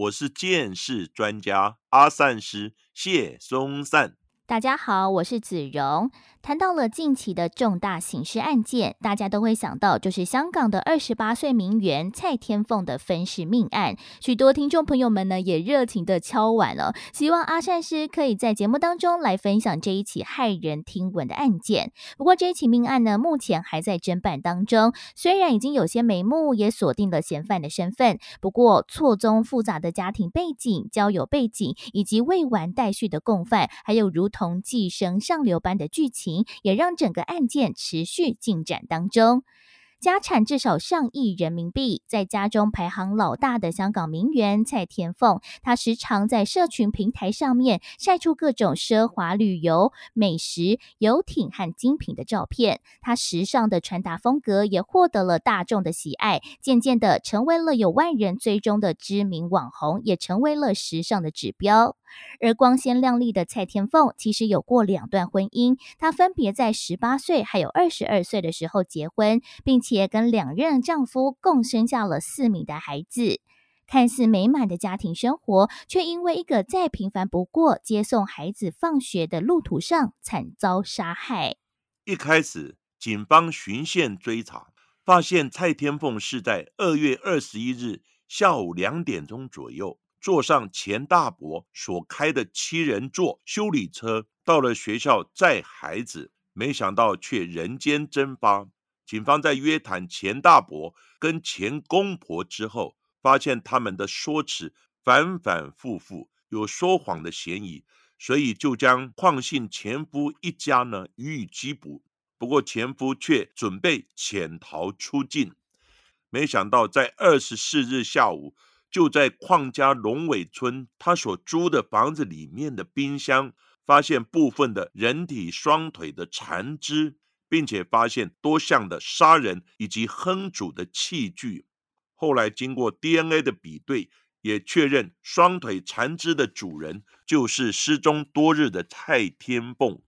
我是剑士专家阿善师谢松善。大家好，我是子荣。谈到了近期的重大刑事案件，大家都会想到就是香港的二十八岁名媛蔡天凤的分尸命案。许多听众朋友们呢也热情的敲碗了，希望阿善师可以在节目当中来分享这一起骇人听闻的案件。不过这一起命案呢，目前还在侦办当中，虽然已经有些眉目，也锁定了嫌犯的身份，不过错综复杂的家庭背景、交友背景以及未完待续的共犯，还有如同寄生上流般的剧情。也让整个案件持续进展当中。家产至少上亿人民币，在家中排行老大的香港名媛蔡天凤，她时常在社群平台上面晒出各种奢华旅游、美食、游艇和精品的照片。她时尚的穿搭风格也获得了大众的喜爱，渐渐的成为了有万人追踪的知名网红，也成为了时尚的指标。而光鲜亮丽的蔡天凤，其实有过两段婚姻。她分别在十八岁还有二十二岁的时候结婚，并且跟两任丈夫共生下了四名的孩子。看似美满的家庭生活，却因为一个再平凡不过接送孩子放学的路途上，惨遭杀害。一开始，警方循线追查，发现蔡天凤是在二月二十一日下午两点钟左右。坐上钱大伯所开的七人座修理车，到了学校载孩子，没想到却人间蒸发。警方在约谈钱大伯跟钱公婆之后，发现他们的说辞反反复复，有说谎的嫌疑，所以就将邝姓前夫一家呢予以缉捕。不过前夫却准备潜逃出境，没想到在二十四日下午。就在邝家龙尾村，他所租的房子里面的冰箱，发现部分的人体双腿的残肢，并且发现多项的杀人以及烹煮的器具。后来经过 DNA 的比对，也确认双腿残肢的主人就是失踪多日的蔡天凤。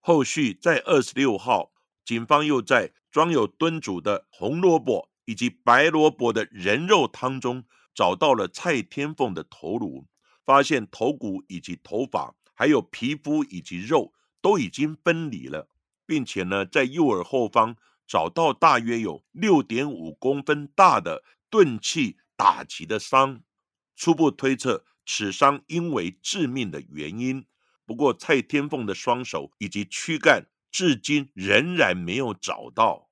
后续在二十六号，警方又在装有炖煮的红萝卜以及白萝卜的人肉汤中。找到了蔡天凤的头颅，发现头骨以及头发，还有皮肤以及肉都已经分离了，并且呢，在右耳后方找到大约有六点五公分大的钝器打击的伤，初步推测此伤因为致命的原因。不过蔡天凤的双手以及躯干至今仍然没有找到。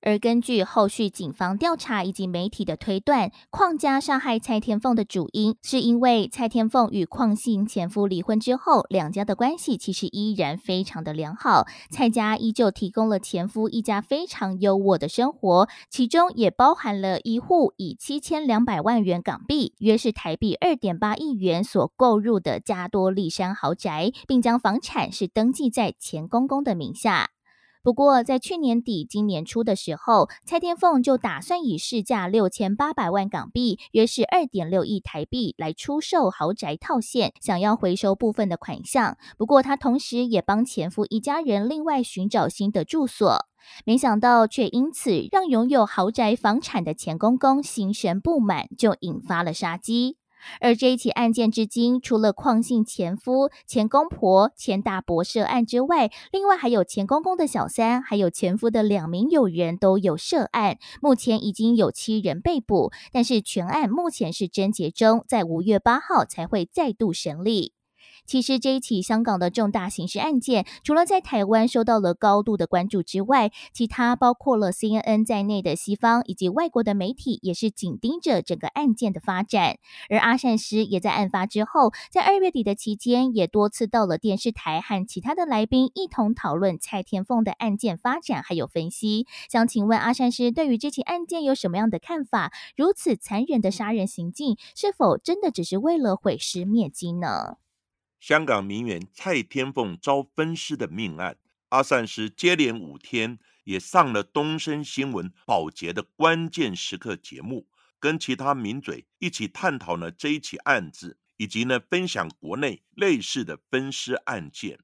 而根据后续警方调查以及媒体的推断，邝家杀害蔡天凤的主因，是因为蔡天凤与邝姓前夫离婚之后，两家的关系其实依然非常的良好。蔡家依旧提供了前夫一家非常优渥的生活，其中也包含了一户以七千两百万元港币，约是台币二点八亿元所购入的加多利山豪宅，并将房产是登记在钱公公的名下。不过，在去年底、今年初的时候，蔡天凤就打算以市价六千八百万港币，约是二点六亿台币来出售豪宅套现，想要回收部分的款项。不过，她同时也帮前夫一家人另外寻找新的住所，没想到却因此让拥有豪宅房产的钱公公心生不满，就引发了杀机。而这一起案件至今，除了邝姓前夫、前公婆、前大伯涉案之外，另外还有前公公的小三，还有前夫的两名友人都有涉案。目前已经有七人被捕，但是全案目前是侦结中，在五月八号才会再度审理。其实这一起香港的重大刑事案件，除了在台湾受到了高度的关注之外，其他包括了 CNN 在内的西方以及外国的媒体，也是紧盯着整个案件的发展。而阿善师也在案发之后，在二月底的期间，也多次到了电视台和其他的来宾一同讨论蔡天凤的案件发展还有分析。想请问阿善师，对于这起案件有什么样的看法？如此残忍的杀人行径，是否真的只是为了毁尸灭迹呢？香港名媛蔡天凤遭分尸的命案，阿善师接连五天也上了东森新闻保洁的关键时刻节目，跟其他名嘴一起探讨呢这一起案子，以及呢分享国内类似的分尸案件。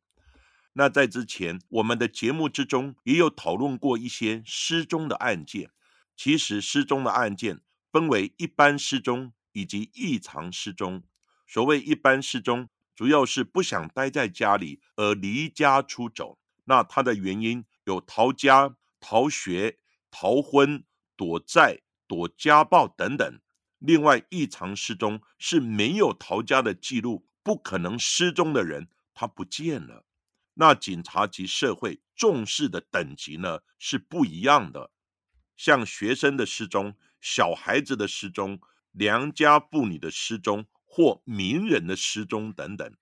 那在之前，我们的节目之中也有讨论过一些失踪的案件。其实失踪的案件分为一般失踪以及异常失踪。所谓一般失踪，主要是不想待在家里而离家出走。那他的原因有逃家、逃学、逃婚、躲债、躲家暴等等。另外，异常失踪是没有逃家的记录，不可能失踪的人他不见了。那警察及社会重视的等级呢是不一样的，像学生的失踪、小孩子的失踪、良家妇女的失踪或名人的失踪等等。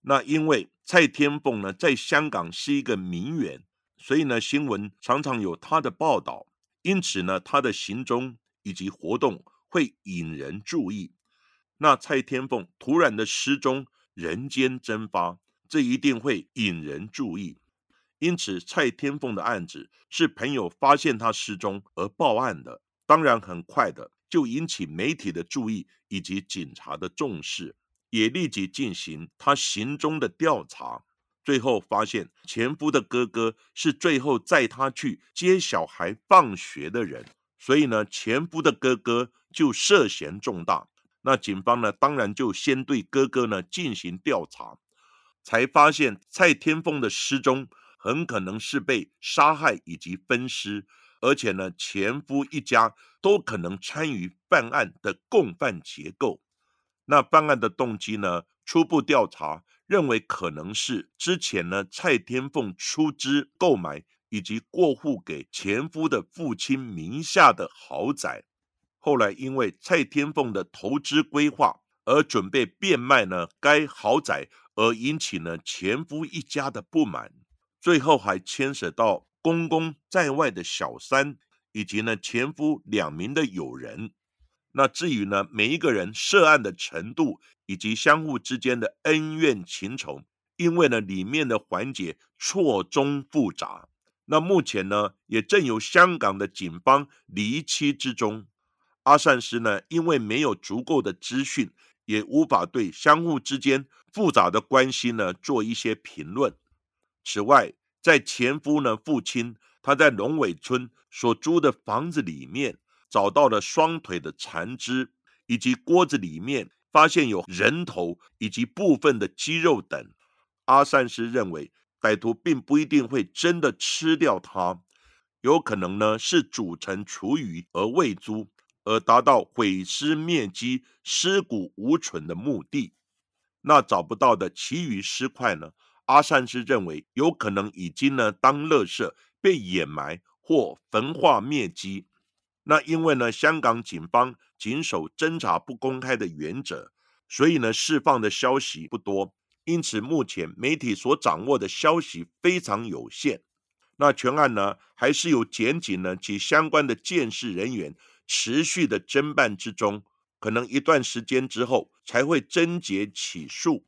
那因为蔡天凤呢在香港是一个名媛，所以呢新闻常常有她的报道，因此呢她的行踪以及活动会引人注意。那蔡天凤突然的失踪，人间蒸发。这一定会引人注意，因此蔡天凤的案子是朋友发现他失踪而报案的，当然很快的就引起媒体的注意以及警察的重视，也立即进行他行踪的调查，最后发现前夫的哥哥是最后载他去接小孩放学的人，所以呢前夫的哥哥就涉嫌重大，那警方呢当然就先对哥哥呢进行调查。才发现蔡天凤的失踪很可能是被杀害以及分尸，而且呢，前夫一家都可能参与犯案的共犯结构。那犯案的动机呢？初步调查认为可能是之前呢，蔡天凤出资购买以及过户给前夫的父亲名下的豪宅，后来因为蔡天凤的投资规划而准备变卖呢该豪宅。而引起呢前夫一家的不满，最后还牵涉到公公在外的小三，以及呢前夫两名的友人。那至于呢每一个人涉案的程度，以及相互之间的恩怨情仇，因为呢里面的环节错综复杂，那目前呢也正由香港的警方离期之中。阿善师呢因为没有足够的资讯。也无法对相互之间复杂的关系呢做一些评论。此外，在前夫呢父亲他在龙尾村所租的房子里面找到了双腿的残肢，以及锅子里面发现有人头以及部分的肌肉等。阿善师认为，歹徒并不一定会真的吃掉它，有可能呢是煮成厨余而喂猪。而达到毁尸灭迹、尸骨无存的目的。那找不到的其余尸块呢？阿善师认为有可能已经呢当垃圾被掩埋或焚化灭迹。那因为呢香港警方谨守侦查不公开的原则，所以呢释放的消息不多。因此目前媒体所掌握的消息非常有限。那全案呢还是由检警呢及相关的监视人员。持续的侦办之中，可能一段时间之后才会侦结起诉。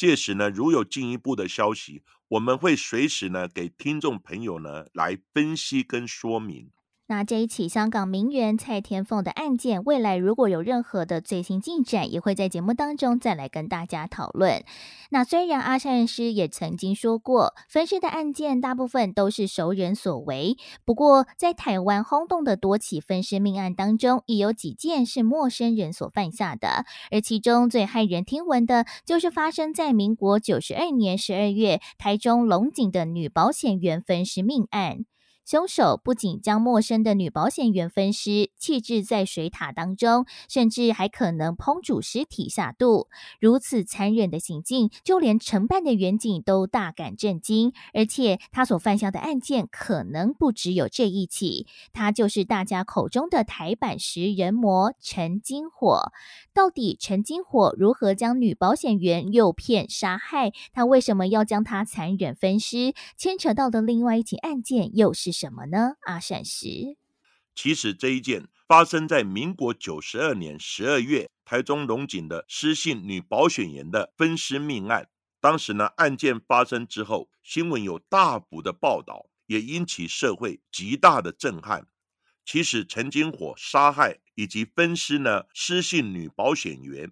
届时呢，如有进一步的消息，我们会随时呢给听众朋友呢来分析跟说明。那这一起香港名媛蔡天凤的案件，未来如果有任何的最新进展，也会在节目当中再来跟大家讨论。那虽然阿善师也曾经说过，分尸的案件大部分都是熟人所为，不过在台湾轰动的多起分尸命案当中，也有几件是陌生人所犯下的。而其中最骇人听闻的，就是发生在民国九十二年十二月台中龙井的女保险员分尸命案。凶手不仅将陌生的女保险员分尸弃置在水塔当中，甚至还可能烹煮尸体下肚。如此残忍的行径，就连承办的员警都大感震惊。而且他所犯下的案件可能不只有这一起，他就是大家口中的台版食人魔陈金火。到底陈金火如何将女保险员诱骗杀害？他为什么要将她残忍分尸？牵扯到的另外一起案件又是什么呢？阿善石，其实这一件发生在民国九十二年十二月，台中龙井的失信女保险员的分尸命案，当时呢，案件发生之后，新闻有大幅的报道，也引起社会极大的震撼。其实陈金火杀害以及分尸呢失信女保险员，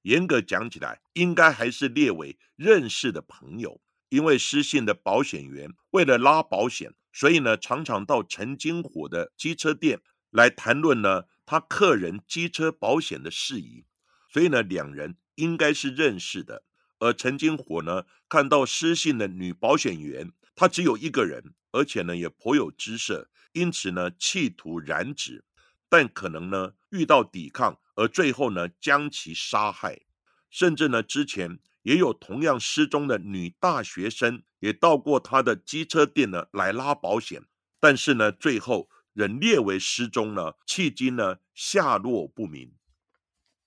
严格讲起来，应该还是列为认识的朋友。因为失信的保险员为了拉保险，所以呢常常到陈金火的机车店来谈论呢他客人机车保险的事宜，所以呢两人应该是认识的。而陈金火呢看到失信的女保险员，他只有一个人，而且呢也颇有姿色。因此呢，企图染指，但可能呢遇到抵抗，而最后呢将其杀害。甚至呢之前也有同样失踪的女大学生，也到过他的机车店呢来拉保险，但是呢最后仍列为失踪呢，迄今呢下落不明。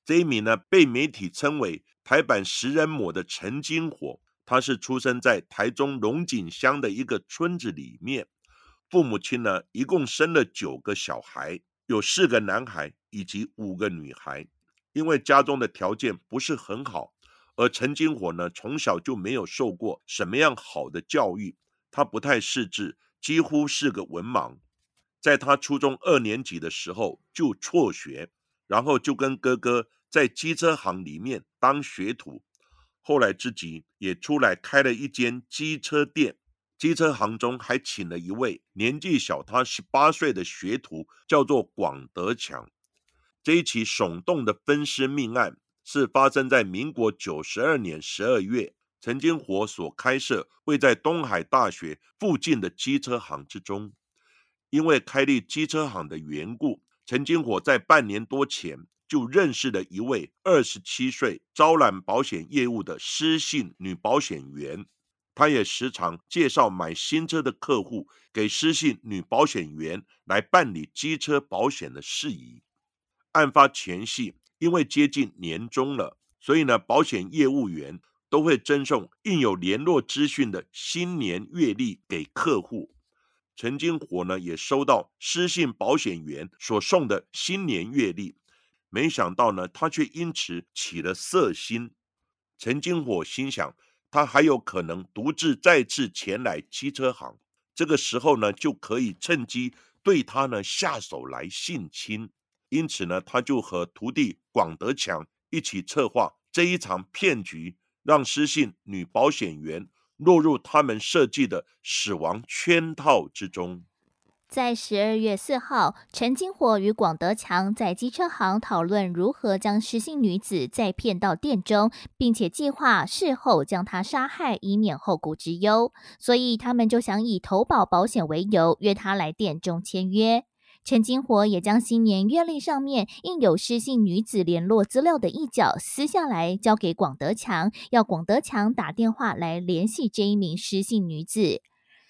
这一名呢被媒体称为台版食人魔的陈金火，他是出生在台中龙井乡的一个村子里面。父母亲呢，一共生了九个小孩，有四个男孩以及五个女孩。因为家中的条件不是很好，而陈金火呢，从小就没有受过什么样好的教育，他不太识字，几乎是个文盲。在他初中二年级的时候就辍学，然后就跟哥哥在机车行里面当学徒，后来自己也出来开了一间机车店。机车行中还请了一位年纪小他十八岁的学徒，叫做广德强。这一起耸动的分尸命案是发生在民国九十二年十二月，陈金火所开设位在东海大学附近的机车行之中。因为开立机车行的缘故，陈金火在半年多前就认识了一位二十七岁招揽保险业务的失信女保险员。他也时常介绍买新车的客户给失信女保险员来办理机车保险的事宜。案发前夕，因为接近年终了，所以呢，保险业务员都会赠送印有联络资讯的新年月历给客户。陈金火呢，也收到失信保险员所送的新年月历，没想到呢，他却因此起了色心。陈金火心想。他还有可能独自再次前来机车行，这个时候呢，就可以趁机对他呢下手来性侵。因此呢，他就和徒弟广德强一起策划这一场骗局，让失信女保险员落入他们设计的死亡圈套之中。在十二月四号，陈金火与广德强在机车行讨论如何将失信女子再骗到店中，并且计划事后将她杀害，以免后顾之忧。所以他们就想以投保保险为由，约她来店中签约。陈金火也将新年月历上面印有失信女子联络资料的一角撕下来，交给广德强，要广德强打电话来联系这一名失信女子。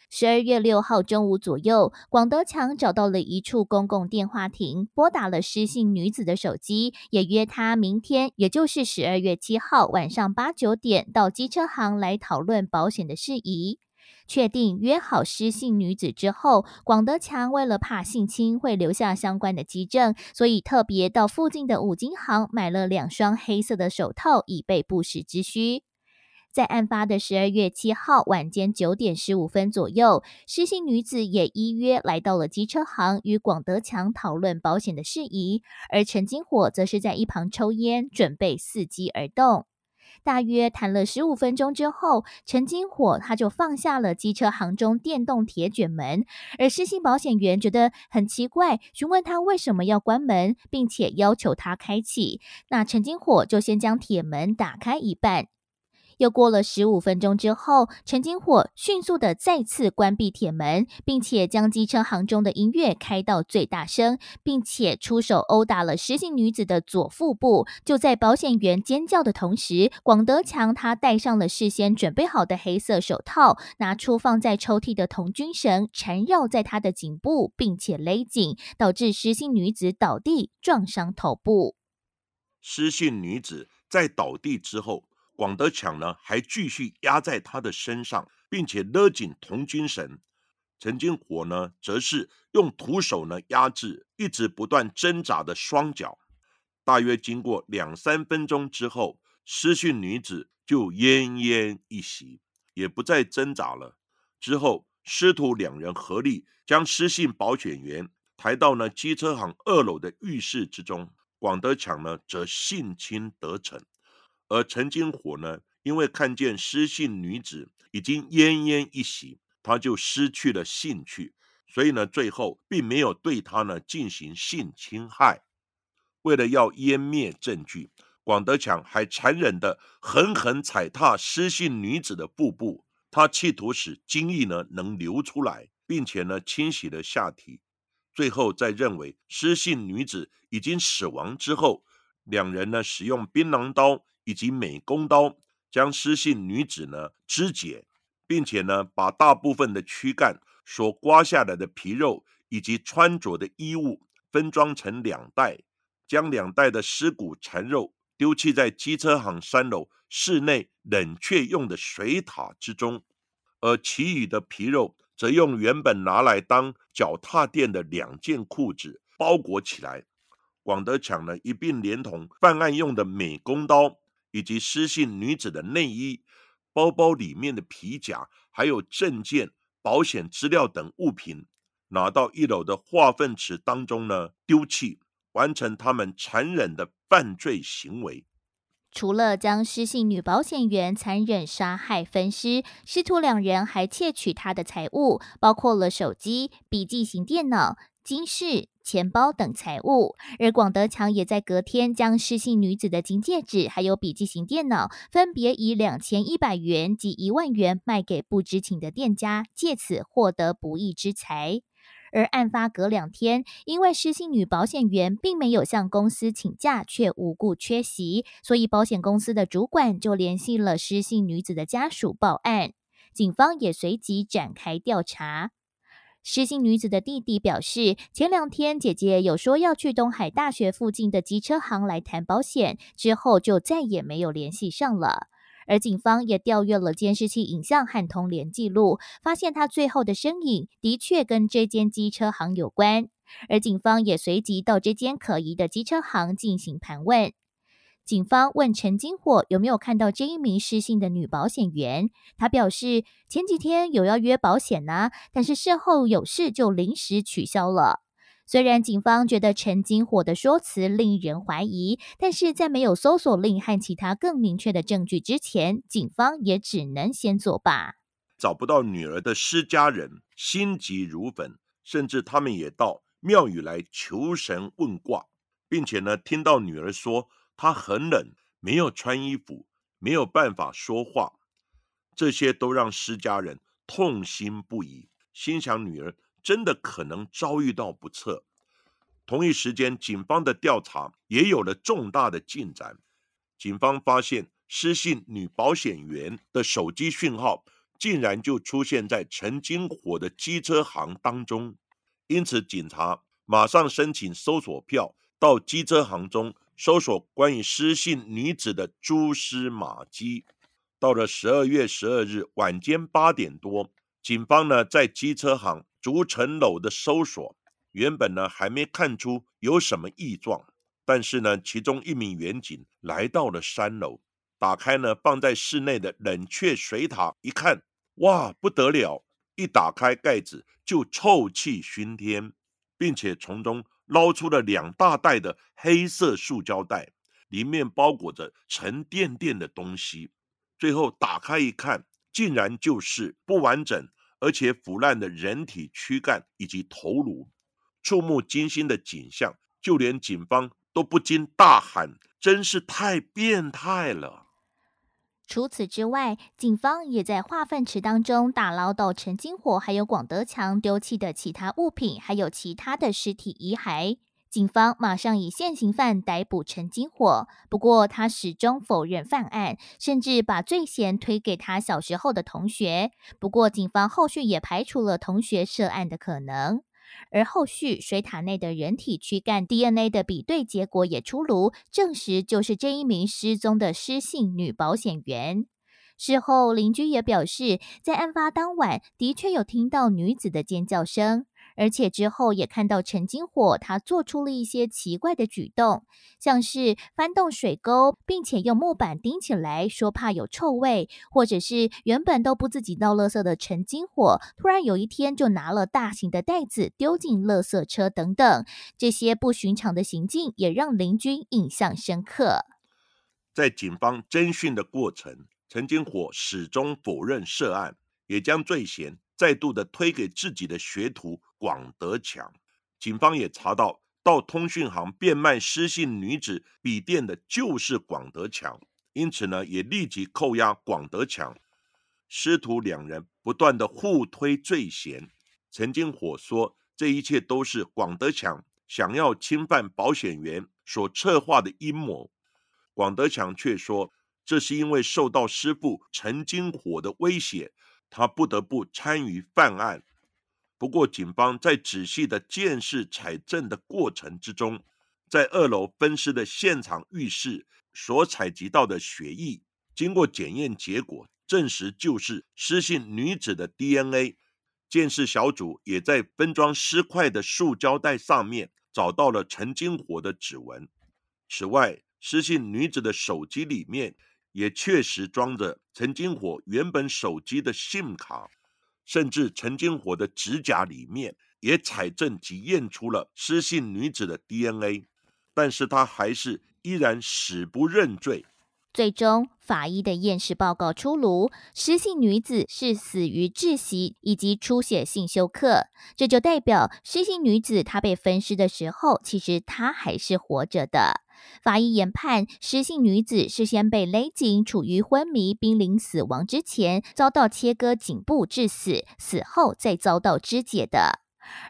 十二月六号中午左右，广德强找到了一处公共电话亭，拨打了失信女子的手机，也约她明天，也就是十二月七号晚上八九点到机车行来讨论保险的事宜。确定约好失信女子之后，广德强为了怕性侵会留下相关的基证，所以特别到附近的五金行买了两双黑色的手套，以备不时之需。在案发的十二月七号晚间九点十五分左右，失信女子也依约来到了机车行，与广德强讨论保险的事宜，而陈金火则是在一旁抽烟，准备伺机而动。大约谈了十五分钟之后，陈金火他就放下了机车行中电动铁卷门，而失信保险员觉得很奇怪，询问他为什么要关门，并且要求他开启。那陈金火就先将铁门打开一半。又过了十五分钟之后，陈金火迅速的再次关闭铁门，并且将机车行中的音乐开到最大声，并且出手殴打了失信女子的左腹部。就在保险员尖叫的同时，广德强他戴上了事先准备好的黑色手套，拿出放在抽屉的童军绳，缠绕在他的颈部，并且勒紧，导致失信女子倒地，撞伤头部。失信女子在倒地之后。广德强呢，还继续压在他的身上，并且勒紧铜军绳。陈金火呢，则是用徒手呢压制一直不断挣扎的双脚。大约经过两三分钟之后，失信女子就奄奄一息，也不再挣扎了。之后，师徒两人合力将失信保险员抬到呢机车行二楼的浴室之中。广德强呢，则性侵得逞，而陈金火呢，因为看见失信女子已经奄奄一息，他就失去了兴趣，所以呢，最后并没有对他呢进行性侵害。为了要湮灭证据，广德强还残忍的狠狠踩踏失信女子的腹部，他企图使精液呢能流出来，并且呢清洗了下体。最后，在认为失信女子已经死亡之后，两人呢使用槟榔刀以及美工刀将失信女子呢肢解，并且呢把大部分的躯干所刮下来的皮肉以及穿着的衣物分装成两袋，将两袋的尸骨残肉丢弃在机车行三楼室内冷却用的水塔之中，而其余的皮肉。则用原本拿来当脚踏垫的两件裤子包裹起来。广德强呢一并连同犯案用的美工刀，以及失信女子的内衣、包包里面的皮夹，还有证件、保险资料等物品，拿到一楼的化粪池当中呢丢弃，完成他们残忍的犯罪行为。除了将失信女保险员残忍杀害分尸，师徒两人还窃取她的财物，包括了手机、笔记型电脑、金饰、钱包等财物。而广德强也在隔天将失信女子的金戒指还有笔记型电脑，分别以两千一百元及一万元卖给不知情的店家，借此获得不义之财。而案发隔两天，因为失信女保险员并没有向公司请假，却无故缺席，所以保险公司的主管就联系了失信女子的家属报案，警方也随即展开调查。失信女子的弟弟表示，前两天姐姐有说要去东海大学附近的机车行来谈保险，之后就再也没有联系上了。而警方也调阅了监视器影像和通联记录，发现他最后的身影的确跟这间机车行有关。而警方也随即到这间可疑的机车行进行盘问。警方问陈金火有没有看到这一名失信的女保险员，他表示前几天有要约保险呢，但是事后有事就临时取消了。虽然警方觉得陈金火的说辞令人怀疑，但是在没有搜索令和其他更明确的证据之前，警方也只能先作罢。找不到女儿的施家人心急如焚，甚至他们也到庙宇来求神问卦，并且呢，听到女儿说她很冷，没有穿衣服，没有办法说话，这些都让施家人痛心不已，心想女儿。真的可能遭遇到不测。同一时间，警方的调查也有了重大的进展。警方发现失信女保险员的手机讯号竟然就出现在陈金火的机车行当中，因此警察马上申请搜索票到机车行中搜索关于失信女子的蛛丝马迹。到了十二月十二日晚间八点多，警方呢在机车行。逐层楼的搜索，原本呢还没看出有什么异状，但是呢，其中一名员警来到了三楼，打开呢放在室内的冷却水塔，一看，哇，不得了！一打开盖子就臭气熏天，并且从中捞出了两大袋的黑色塑胶袋，里面包裹着沉甸甸的东西。最后打开一看，竟然就是不完整。而且腐烂的人体躯干以及头颅，触目惊心的景象，就连警方都不禁大喊：“真是太变态了！”除此之外，警方也在化粪池当中打捞到陈金火还有广德强丢弃的其他物品，还有其他的尸体遗骸。警方马上以现行犯逮捕陈金火，不过他始终否认犯案，甚至把罪嫌推给他小时候的同学。不过，警方后续也排除了同学涉案的可能。而后续水塔内的人体躯干 DNA 的比对结果也出炉，证实就是这一名失踪的失信女保险员。事后，邻居也表示，在案发当晚的确有听到女子的尖叫声。而且之后也看到陈金火他做出了一些奇怪的举动，像是翻动水沟，并且用木板钉起来，说怕有臭味，或者是原本都不自己倒垃圾的陈金火，突然有一天就拿了大型的袋子丢进垃圾车等等，这些不寻常的行径也让邻居印象深刻。在警方侦讯的过程，陈金火始终否认涉案，也将罪嫌再度的推给自己的学徒广德强。警方也查到，到通讯行变卖失信女子笔电的就是广德强，因此呢，也立即扣押广德强。师徒两人不断的互推罪嫌。陈金火说，这一切都是广德强想要侵犯保险员所策划的阴谋。广德强却说，这是因为受到师傅陈金火的威胁，他不得不参与犯案。不过，警方在仔细的见识采证的过程之中，在二楼分尸的现场浴室所采集到的血液，经过检验结果证实就是失信女子的 DNA。鉴识小组也在分装尸块的塑胶袋上面找到了陈金火的指纹。此外，失信女子的手机里面也确实装着陈金火原本手机的 SIM 卡，甚至陈金火的指甲里面也采证及验出了失信女子的 DNA，但是他还是依然死不认罪。最终，法医的验尸报告出炉，失信女子是死于窒息以及出血性休克，这就代表失信女子她被分尸的时候，其实她还是活着的。法医研判，失信女子事先被勒颈，处于昏迷、濒临死亡之前，遭到切割颈部致死，死后再遭到肢解的。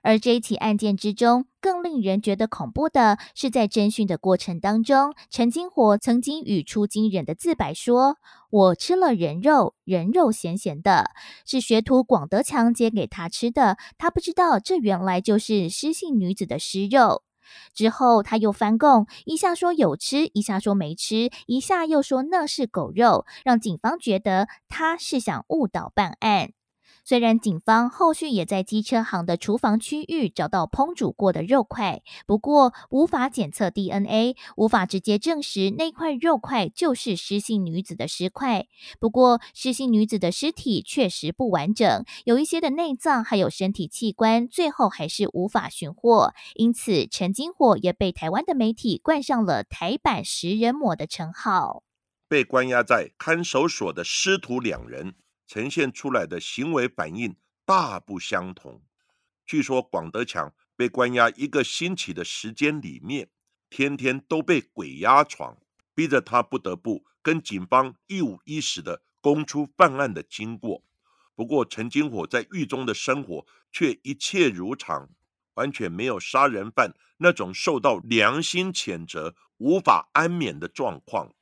而这一起案件之中，更令人觉得恐怖的是，在侦讯的过程当中，陈金火曾经语出惊人的自白说：“我吃了人肉，人肉咸咸的，是学徒广德强煎给他吃的，他不知道这原来就是失信女子的尸肉。”之后，他又翻供，一下说有吃，一下说没吃，一下又说那是狗肉，让警方觉得他是想误导办案。虽然警方后续也在机车行的厨房区域找到烹煮过的肉块，不过无法检测 DNA，无法直接证实那块肉块就是失信女子的尸块。不过失信女子的尸体确实不完整，有一些的内脏还有身体器官，最后还是无法寻获。因此，陈金火也被台湾的媒体冠上了“台版食人魔”的称号。被关押在看守所的师徒两人。呈现出来的行为反应大不相同。据说广德强被关押一个星期的时间里面，天天都被鬼压床，逼着他不得不跟警方一五一十的供出犯案的经过。不过陈金火在狱中的生活却一切如常，完全没有杀人犯那种受到良心谴责、无法安眠的状况。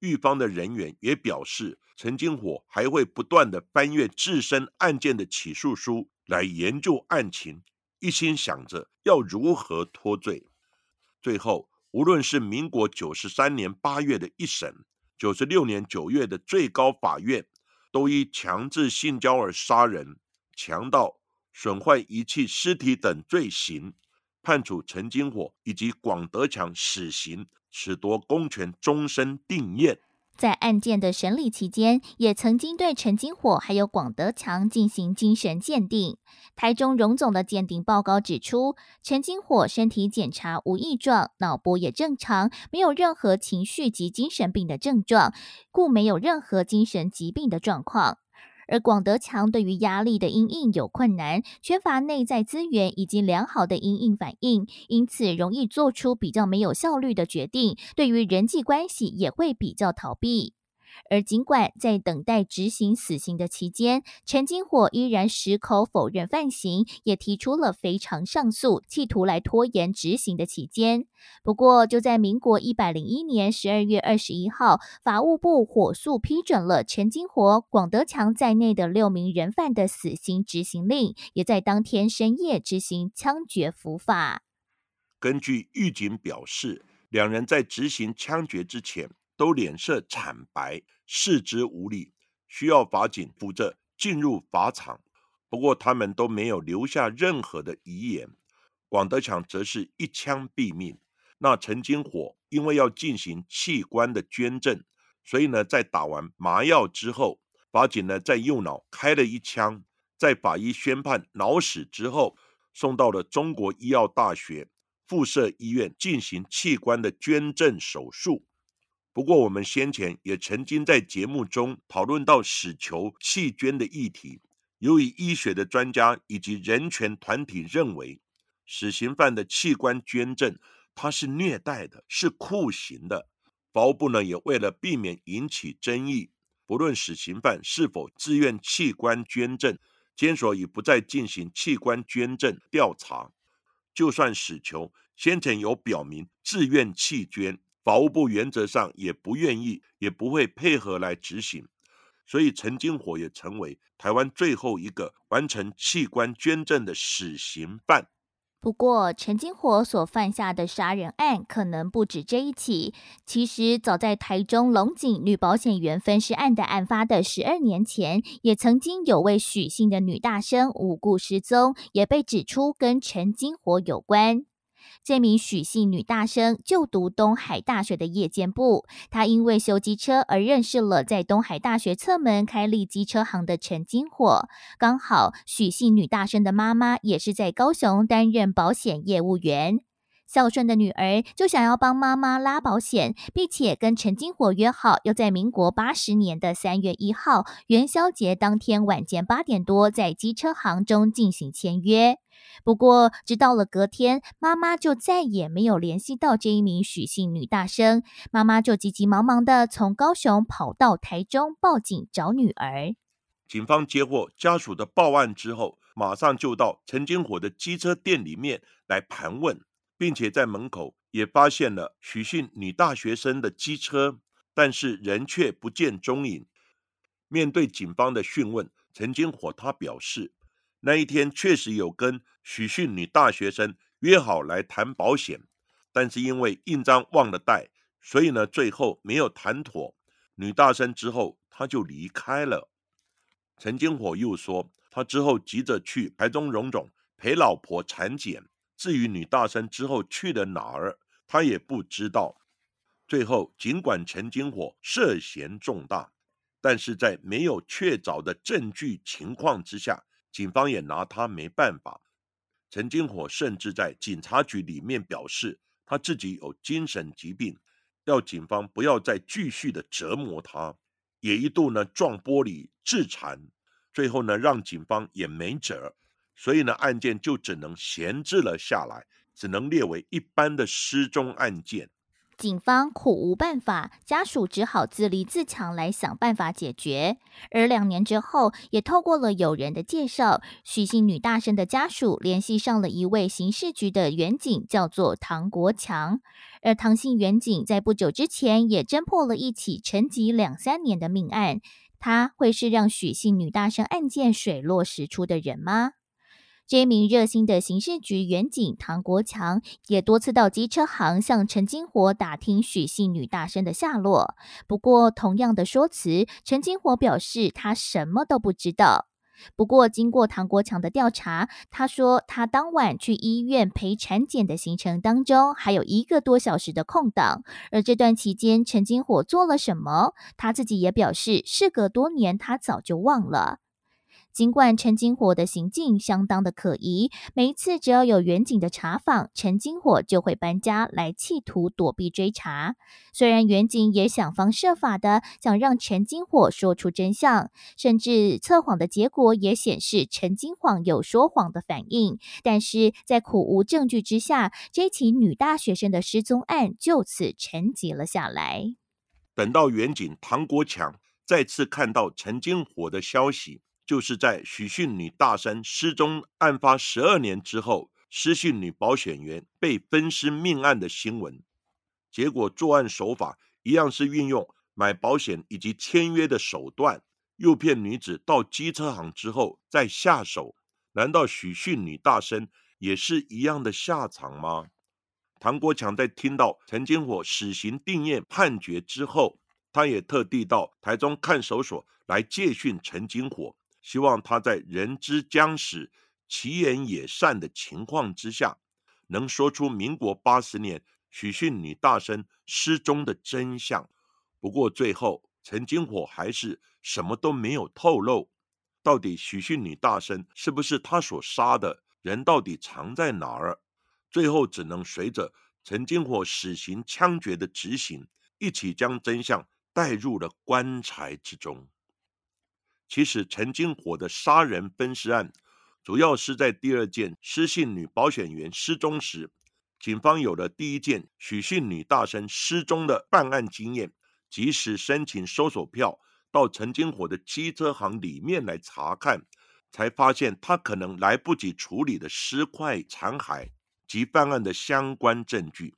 狱方的人员也表示，陈金火还会不断的翻阅自身案件的起诉书来研究案情，一心想着要如何脱罪。最后，无论是民国九十三年八月的一审，九十六年九月的最高法院，都以强制性交而杀人、强盗、损坏遗弃尸体等罪行，判处陈金火以及广德强死刑。褫夺公权，终身定谳。在案件的审理期间，也曾经对陈金火还有广德强进行精神鉴定。台中荣总的鉴定报告指出，陈金火身体检查无异状，脑波也正常，没有任何情绪及精神病的症状，故没有任何精神疾病的状况。而广德强对于压力的阴影有困难，缺乏内在资源以及良好的阴影反应，因此容易做出比较没有效率的决定，对于人际关系也会比较逃避。而尽管在等待执行死刑的期间，陈金火依然矢口否认犯行，也提出了非常上诉，企图来拖延执行的期间。不过，就在民国一百零一年十二月二十一号，法务部火速批准了陈金火、广德强在内的六名人犯的死刑执行令，也在当天深夜执行枪决伏法。根据狱警表示，两人在执行枪决之前。都脸色惨白，四肢无力，需要法警扶着进入法场。不过他们都没有留下任何的遗言。广德强则是一枪毙命。那陈金火因为要进行器官的捐赠，所以呢，在打完麻药之后，法警呢在右脑开了一枪，在法医宣判脑死之后，送到了中国医药大学附设医院进行器官的捐赠手术。不过，我们先前也曾经在节目中讨论到死囚弃捐的议题。由于医学的专家以及人权团体认为，死刑犯的器官捐赠它是虐待的，是酷刑的。法务部呢也为了避免引起争议，不论死刑犯是否自愿器官捐赠，监所已不再进行器官捐赠调查。就算死囚先前有表明自愿弃捐。法务部原则上也不愿意，也不会配合来执行，所以陈金火也成为台湾最后一个完成器官捐赠的死刑犯。不过，陈金火所犯下的杀人案可能不止这一起。其实，早在台中龙井女保险员分尸案的案发的十二年前，也曾经有位许姓的女大生无故失踪，也被指出跟陈金火有关。这名许姓女大生就读东海大学的夜间部，她因为修机车而认识了在东海大学侧门开立机车行的陈金火。刚好许姓女大生的妈妈也是在高雄担任保险业务员，孝顺的女儿就想要帮妈妈拉保险，并且跟陈金火约好，要在民国八十年的三月一号元宵节当天晚间八点多，在机车行中进行签约。不过，直到了隔天，妈妈就再也没有联系到这一名许姓女大生。妈妈就急急忙忙的从高雄跑到台中报警找女儿。警方接获家属的报案之后，马上就到陈金火的机车店里面来盘问，并且在门口也发现了许姓女大学生的机车，但是人却不见踪影。面对警方的讯问，陈金火他表示。那一天确实有跟许姓女大学生约好来谈保险，但是因为印章忘了带，所以呢最后没有谈妥。女大生之后他就离开了。陈金火又说，他之后急着去台中荣总陪老婆产检，至于女大生之后去了哪儿，他也不知道。最后，尽管陈金火涉嫌重大，但是在没有确凿的证据情况之下。警方也拿他没办法。陈金火甚至在警察局里面表示，他自己有精神疾病，要警方不要再继续的折磨他。也一度呢撞玻璃致残，最后呢让警方也没辙，所以呢案件就只能闲置了下来，只能列为一般的失踪案件。警方苦无办法，家属只好自立自强来想办法解决。而两年之后，也透过了友人的介绍，许姓女大生的家属联系上了一位刑事局的员警，叫做唐国强。而唐姓员警在不久之前也侦破了一起沉寂两三年的命案。他会是让许姓女大生案件水落石出的人吗？这名热心的刑事局员警唐国强也多次到机车行向陈金火打听许姓女大生的下落。不过，同样的说辞，陈金火表示他什么都不知道。不过，经过唐国强的调查，他说他当晚去医院陪产检的行程当中还有一个多小时的空档，而这段期间陈金火做了什么，他自己也表示，事隔多年，他早就忘了。尽管陈金火的行径相当的可疑，每一次只要有远景的查访，陈金火就会搬家来企图躲避追查。虽然远景也想方设法的想让陈金火说出真相，甚至测谎的结果也显示陈金火有说谎的反应，但是在苦无证据之下，这起女大学生的失踪案就此沉寂了下来。等到远景唐国强再次看到陈金火的消息。就是在许姓女大生失踪案发十二年之后，失信女保险员被分尸命案的新闻。结果作案手法一样是运用买保险以及签约的手段，诱骗女子到机车行之后再下手。难道许姓女大生也是一样的下场吗？唐国强在听到陈金火死刑定验判决之后，他也特地到台中看守所来借讯陈金火。希望他在人之将死、其言也善的情况之下，能说出民国八十年许逊女大生失踪的真相。不过最后，陈金火还是什么都没有透露。到底许逊女大生是不是他所杀的？人到底藏在哪儿？最后只能随着陈金火死刑枪决的执行，一起将真相带入了棺材之中。其实，陈金火的杀人分尸案，主要是在第二件失信女保险员失踪时，警方有了第一件许姓女大生失踪的办案经验，及时申请搜索票到陈金火的机车行里面来查看，才发现他可能来不及处理的尸块残骸及犯案的相关证据。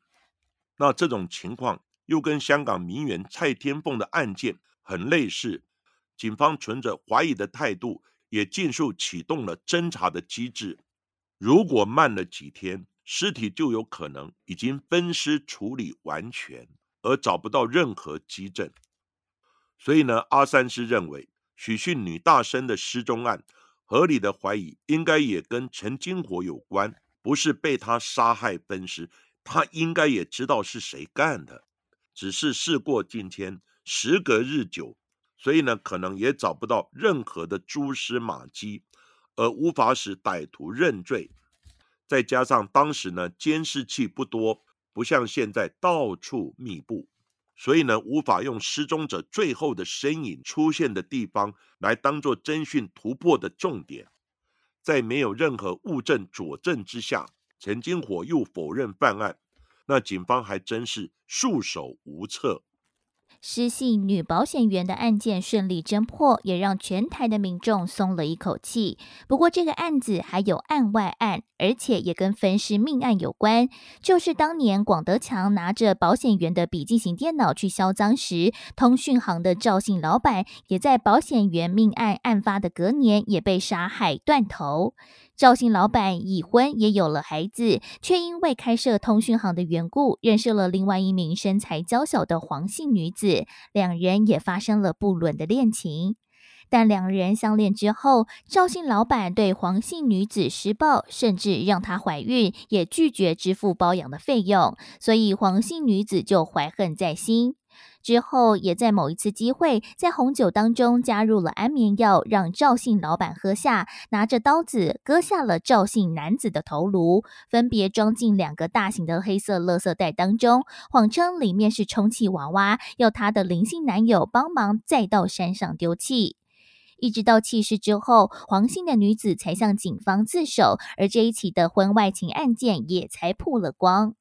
那这种情况又跟香港名媛蔡天凤的案件很类似。警方存着怀疑的态度，也尽速启动了侦查的机制。如果慢了几天，尸体就有可能已经分尸处理完全，而找不到任何基证。所以呢，阿三师认为许逊女大生的失踪案，合理的怀疑应该也跟陈金火有关，不是被他杀害分尸，他应该也知道是谁干的，只是事过境迁，时隔日久。所以呢，可能也找不到任何的蛛丝马迹，而无法使歹徒认罪。再加上当时呢，监视器不多，不像现在到处密布，所以呢，无法用失踪者最后的身影出现的地方来当做侦讯突破的重点。在没有任何物证佐证之下，陈金火又否认犯案，那警方还真是束手无策。失信女保险员的案件顺利侦破，也让全台的民众松了一口气。不过，这个案子还有案外案，而且也跟分尸命案有关。就是当年广德强拿着保险员的笔记型电脑去销赃时，通讯行的赵姓老板也在保险员命案案发的隔年也被杀害断头。赵姓老板已婚，也有了孩子，却因为开设通讯行的缘故，认识了另外一名身材娇小的黄姓女子，两人也发生了不伦的恋情。但两人相恋之后，赵姓老板对黄姓女子施暴，甚至让她怀孕，也拒绝支付包养的费用，所以黄姓女子就怀恨在心。之后，也在某一次机会，在红酒当中加入了安眠药，让赵姓老板喝下，拿着刀子割下了赵姓男子的头颅，分别装进两个大型的黑色垃圾袋当中，谎称里面是充气娃娃，要他的灵性男友帮忙再到山上丢弃。一直到弃尸之后，黄姓的女子才向警方自首，而这一起的婚外情案件也才曝了光。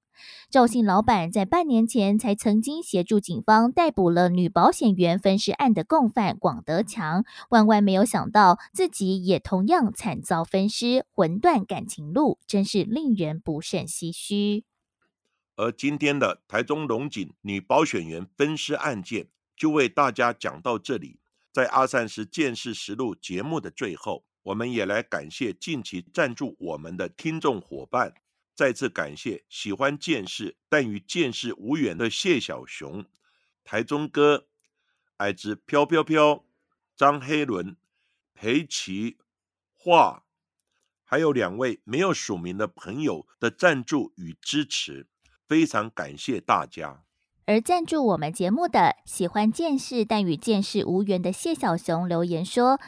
赵姓老板在半年前才曾经协助警方逮捕了女保险员分尸案的共犯广德强，万万没有想到自己也同样惨遭分尸，魂断感情路，真是令人不胜唏嘘。而今天的台中龙井女保险员分尸案件就为大家讲到这里。在阿善师见识实录节目的最后，我们也来感谢近期赞助我们的听众伙伴。再次感谢喜欢剑士但与剑士无缘的谢小熊、台中哥、矮子飘飘飘、张黑伦、裴奇、画，还有两位没有署名的朋友的赞助与支持，非常感谢大家。而赞助我们节目的喜欢剑士但与剑士无缘的谢小熊留言说。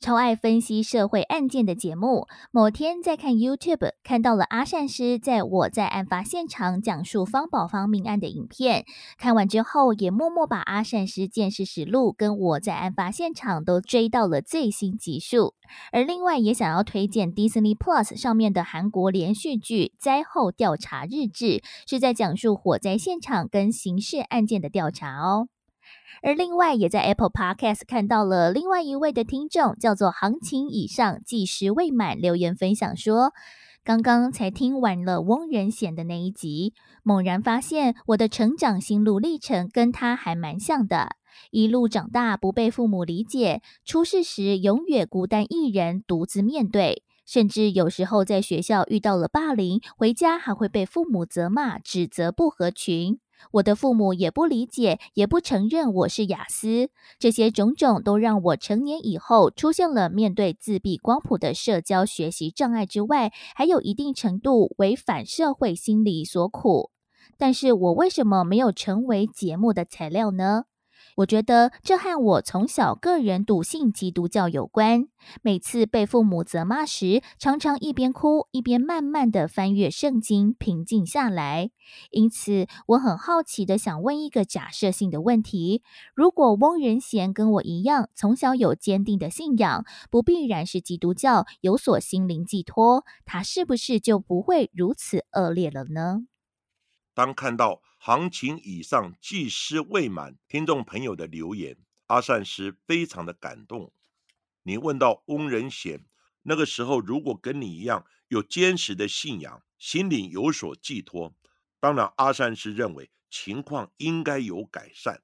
超爱分析社会案件的节目。某天在看 YouTube，看到了阿善师在我在案发现场讲述方宝芳命案的影片。看完之后，也默默把阿善师见识实录跟我在案发现场都追到了最新集数。而另外也想要推荐 Disney Plus 上面的韩国连续剧《灾后调查日志》，是在讲述火灾现场跟刑事案件的调查哦。而另外，也在 Apple Podcast 看到了另外一位的听众，叫做行情以上计时未满，留言分享说：“刚刚才听完了翁仁显的那一集，猛然发现我的成长心路历程跟他还蛮像的。一路长大，不被父母理解，出事时永远孤单一人，独自面对，甚至有时候在学校遇到了霸凌，回家还会被父母责骂，指责不合群。”我的父母也不理解，也不承认我是雅思。这些种种都让我成年以后出现了面对自闭光谱的社交学习障碍之外，还有一定程度为反社会心理所苦。但是我为什么没有成为节目的材料呢？我觉得这和我从小个人笃信基督教有关。每次被父母责骂时，常常一边哭一边慢慢的翻阅圣经，平静下来。因此，我很好奇的想问一个假设性的问题：如果翁仁贤跟我一样，从小有坚定的信仰，不必然是基督教，有所心灵寄托，他是不是就不会如此恶劣了呢？当看到。行情以上，技师未满。听众朋友的留言，阿善师非常的感动。你问到翁仁贤，那个时候如果跟你一样有坚实的信仰，心里有所寄托，当然阿善师认为情况应该有改善。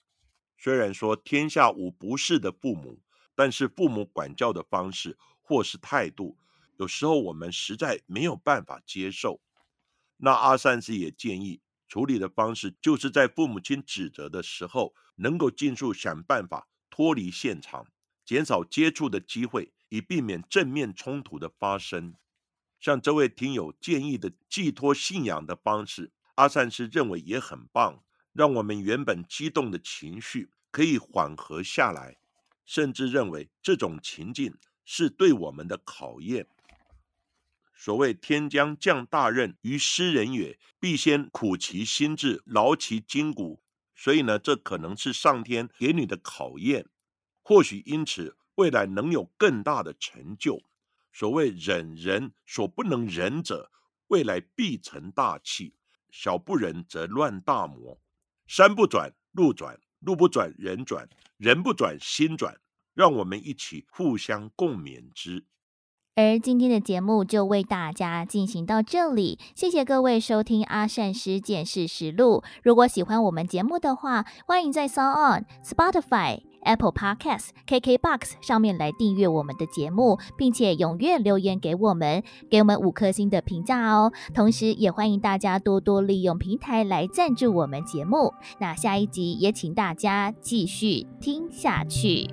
虽然说天下无不是的父母，但是父母管教的方式或是态度，有时候我们实在没有办法接受。那阿善师也建议。处理的方式就是在父母亲指责的时候，能够尽速想办法脱离现场，减少接触的机会，以避免正面冲突的发生。像这位听友建议的寄托信仰的方式，阿善师认为也很棒，让我们原本激动的情绪可以缓和下来，甚至认为这种情境是对我们的考验。所谓天将降大任于斯人也，必先苦其心志，劳其筋骨。所以呢，这可能是上天给你的考验，或许因此未来能有更大的成就。所谓忍人所不能忍者，未来必成大器。小不忍则乱大谋。山不转路转，路不转人转，人不转心转。让我们一起互相共勉之。而今天的节目就为大家进行到这里，谢谢各位收听阿善师见识实录。如果喜欢我们节目的话，欢迎在 s o n Spotify、Apple Podcasts、KKBox 上面来订阅我们的节目，并且踊跃留言给我们，给我们五颗星的评价哦。同时，也欢迎大家多多利用平台来赞助我们节目。那下一集也请大家继续听下去。